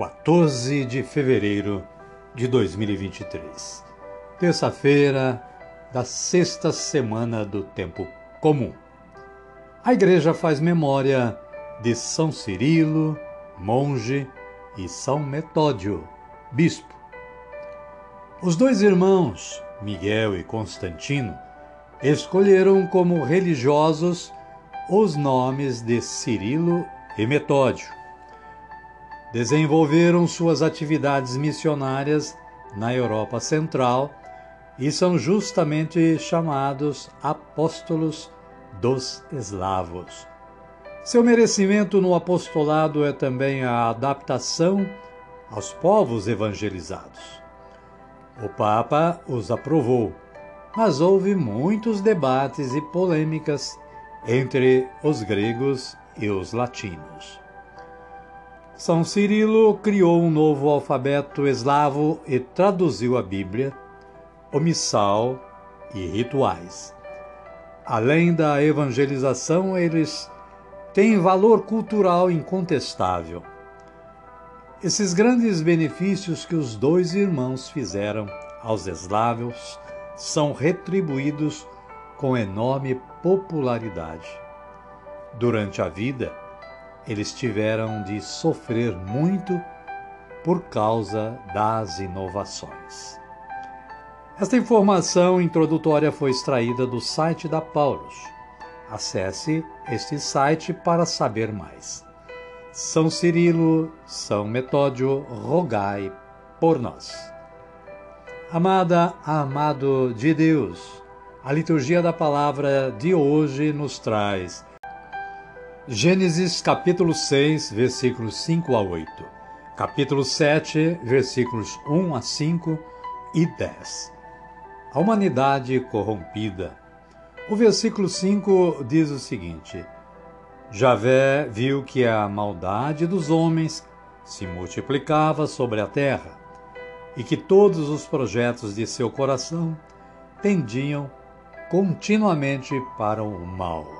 14 de fevereiro de 2023, terça-feira da sexta semana do tempo comum. A igreja faz memória de São Cirilo, monge, e São Metódio, bispo. Os dois irmãos, Miguel e Constantino, escolheram como religiosos os nomes de Cirilo e Metódio. Desenvolveram suas atividades missionárias na Europa Central e são justamente chamados apóstolos dos eslavos. Seu merecimento no apostolado é também a adaptação aos povos evangelizados. O Papa os aprovou, mas houve muitos debates e polêmicas entre os gregos e os latinos. São Cirilo criou um novo alfabeto eslavo e traduziu a Bíblia, o missal e rituais. Além da evangelização, eles têm valor cultural incontestável. Esses grandes benefícios que os dois irmãos fizeram aos eslavos são retribuídos com enorme popularidade. Durante a vida, eles tiveram de sofrer muito por causa das inovações. Esta informação introdutória foi extraída do site da Paulus. Acesse este site para saber mais. São Cirilo, São Metódio, rogai por nós. Amada, amado de Deus, a liturgia da palavra de hoje nos traz Gênesis capítulo 6, versículos 5 a 8, capítulo 7, versículos 1 a 5 e 10. A humanidade corrompida. O versículo 5 diz o seguinte: Javé viu que a maldade dos homens se multiplicava sobre a terra e que todos os projetos de seu coração tendiam continuamente para o mal.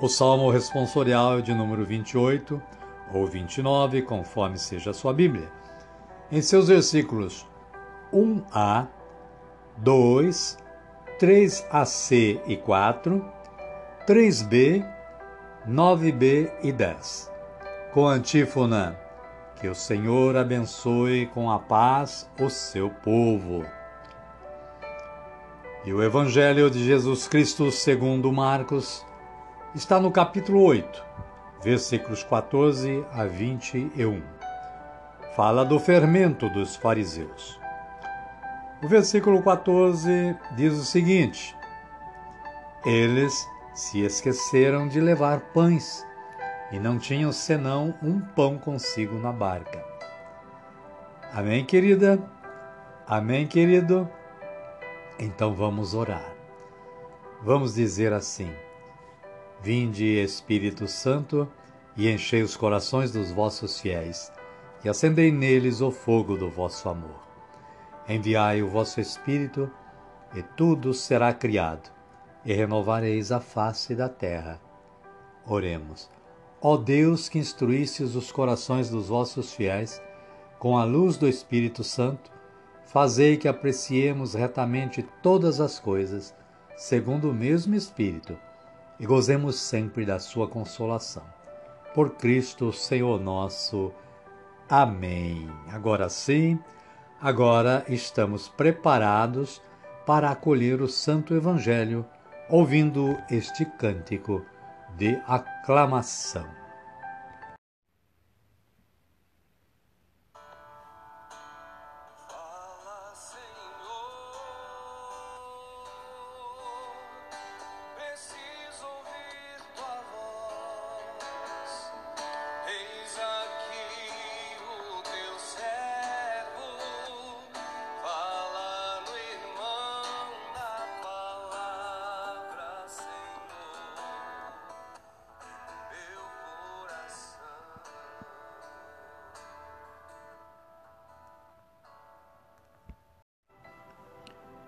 O salmo responsorial é de número 28 ou 29, conforme seja a sua Bíblia. Em seus versículos 1a, 2, 3ac e 4, 3b, 9b e 10. Com antífona: Que o Senhor abençoe com a paz o seu povo. E o Evangelho de Jesus Cristo, segundo Marcos, está no capítulo 8, versículos 14 a 21. Fala do fermento dos fariseus. O versículo 14 diz o seguinte: Eles se esqueceram de levar pães e não tinham senão um pão consigo na barca. Amém, querida? Amém, querido? Então vamos orar. Vamos dizer assim: Vinde, Espírito Santo, e enchei os corações dos vossos fiéis, e acendei neles o fogo do vosso amor. Enviai o vosso Espírito, e tudo será criado e renovareis a face da terra. Oremos. Ó Deus que instruístes os corações dos vossos fiéis com a luz do Espírito Santo, fazei que apreciemos retamente todas as coisas, segundo o mesmo Espírito, e gozemos sempre da sua consolação. Por Cristo, Senhor nosso. Amém. Agora sim, agora estamos preparados para acolher o Santo Evangelho, ouvindo este cântico de aclamação.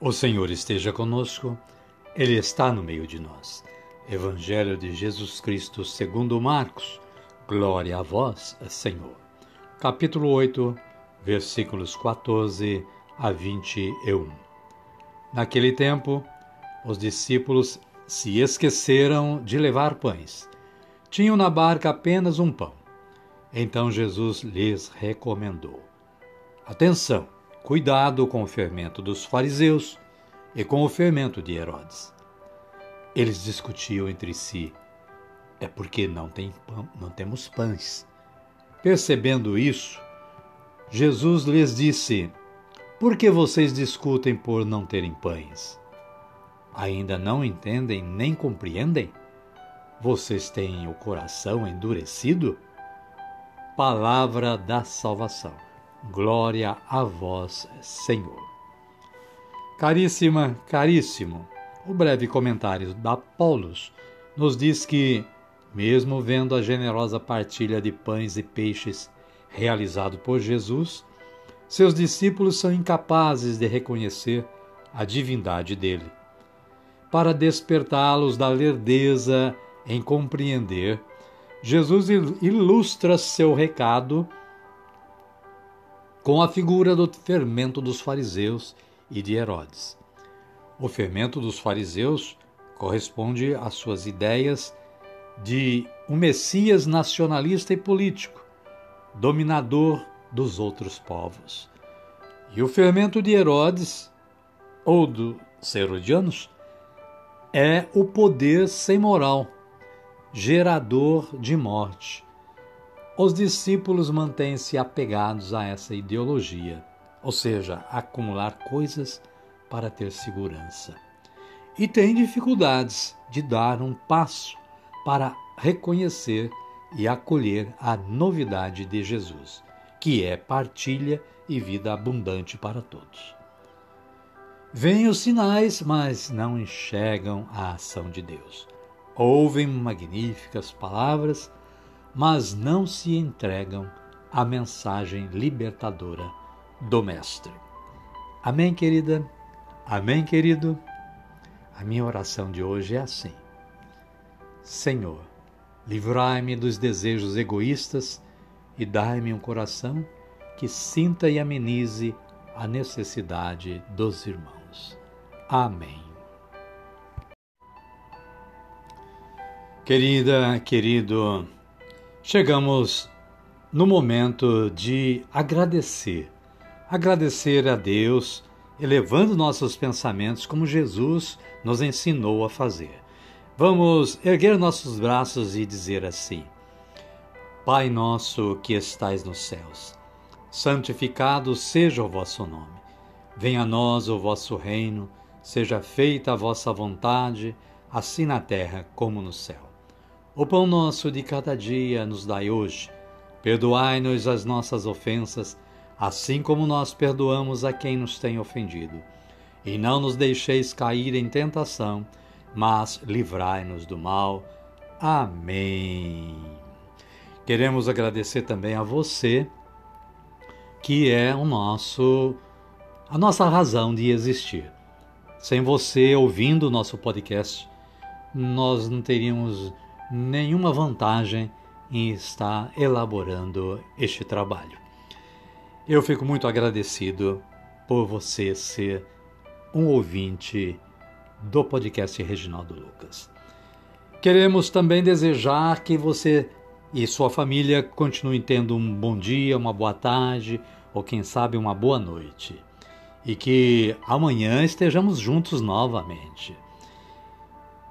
O Senhor esteja conosco, Ele está no meio de nós. Evangelho de Jesus Cristo segundo Marcos. Glória a vós, Senhor. Capítulo 8, versículos 14 a 21. Naquele tempo, os discípulos se esqueceram de levar pães. Tinham na barca apenas um pão. Então Jesus lhes recomendou: Atenção! Cuidado com o fermento dos fariseus e com o fermento de Herodes. Eles discutiam entre si: é porque não, tem pão, não temos pães. Percebendo isso, Jesus lhes disse: Por que vocês discutem por não terem pães? Ainda não entendem nem compreendem? Vocês têm o coração endurecido? Palavra da salvação. Glória a vós, Senhor. Caríssima, caríssimo, o breve comentário da Paulus nos diz que, mesmo vendo a generosa partilha de pães e peixes realizado por Jesus, seus discípulos são incapazes de reconhecer a divindade dele. Para despertá-los da lerdeza em compreender, Jesus ilustra seu recado com a figura do fermento dos fariseus e de Herodes. O fermento dos fariseus corresponde às suas ideias de um Messias nacionalista e político, dominador dos outros povos. E o fermento de Herodes, ou dos Herodianos, é o poder sem moral, gerador de morte, os discípulos mantêm-se apegados a essa ideologia, ou seja, acumular coisas para ter segurança. E têm dificuldades de dar um passo para reconhecer e acolher a novidade de Jesus, que é partilha e vida abundante para todos. Vêm os sinais, mas não enxergam a ação de Deus. Ouvem magníficas palavras, mas não se entregam à mensagem libertadora do Mestre. Amém, querida? Amém, querido? A minha oração de hoje é assim: Senhor, livrai-me dos desejos egoístas e dai-me um coração que sinta e amenize a necessidade dos irmãos. Amém. Querida, querido, Chegamos no momento de agradecer. Agradecer a Deus, elevando nossos pensamentos como Jesus nos ensinou a fazer. Vamos erguer nossos braços e dizer assim: Pai nosso que estais nos céus, santificado seja o vosso nome. Venha a nós o vosso reino, seja feita a vossa vontade, assim na terra como no céu. O pão nosso de cada dia nos dai hoje. Perdoai-nos as nossas ofensas, assim como nós perdoamos a quem nos tem ofendido. E não nos deixeis cair em tentação, mas livrai-nos do mal. Amém. Queremos agradecer também a você, que é o nosso a nossa razão de existir. Sem você ouvindo o nosso podcast, nós não teríamos nenhuma vantagem em estar elaborando este trabalho. Eu fico muito agradecido por você ser um ouvinte do podcast Reginaldo Lucas. Queremos também desejar que você e sua família continuem tendo um bom dia, uma boa tarde ou quem sabe uma boa noite. E que amanhã estejamos juntos novamente.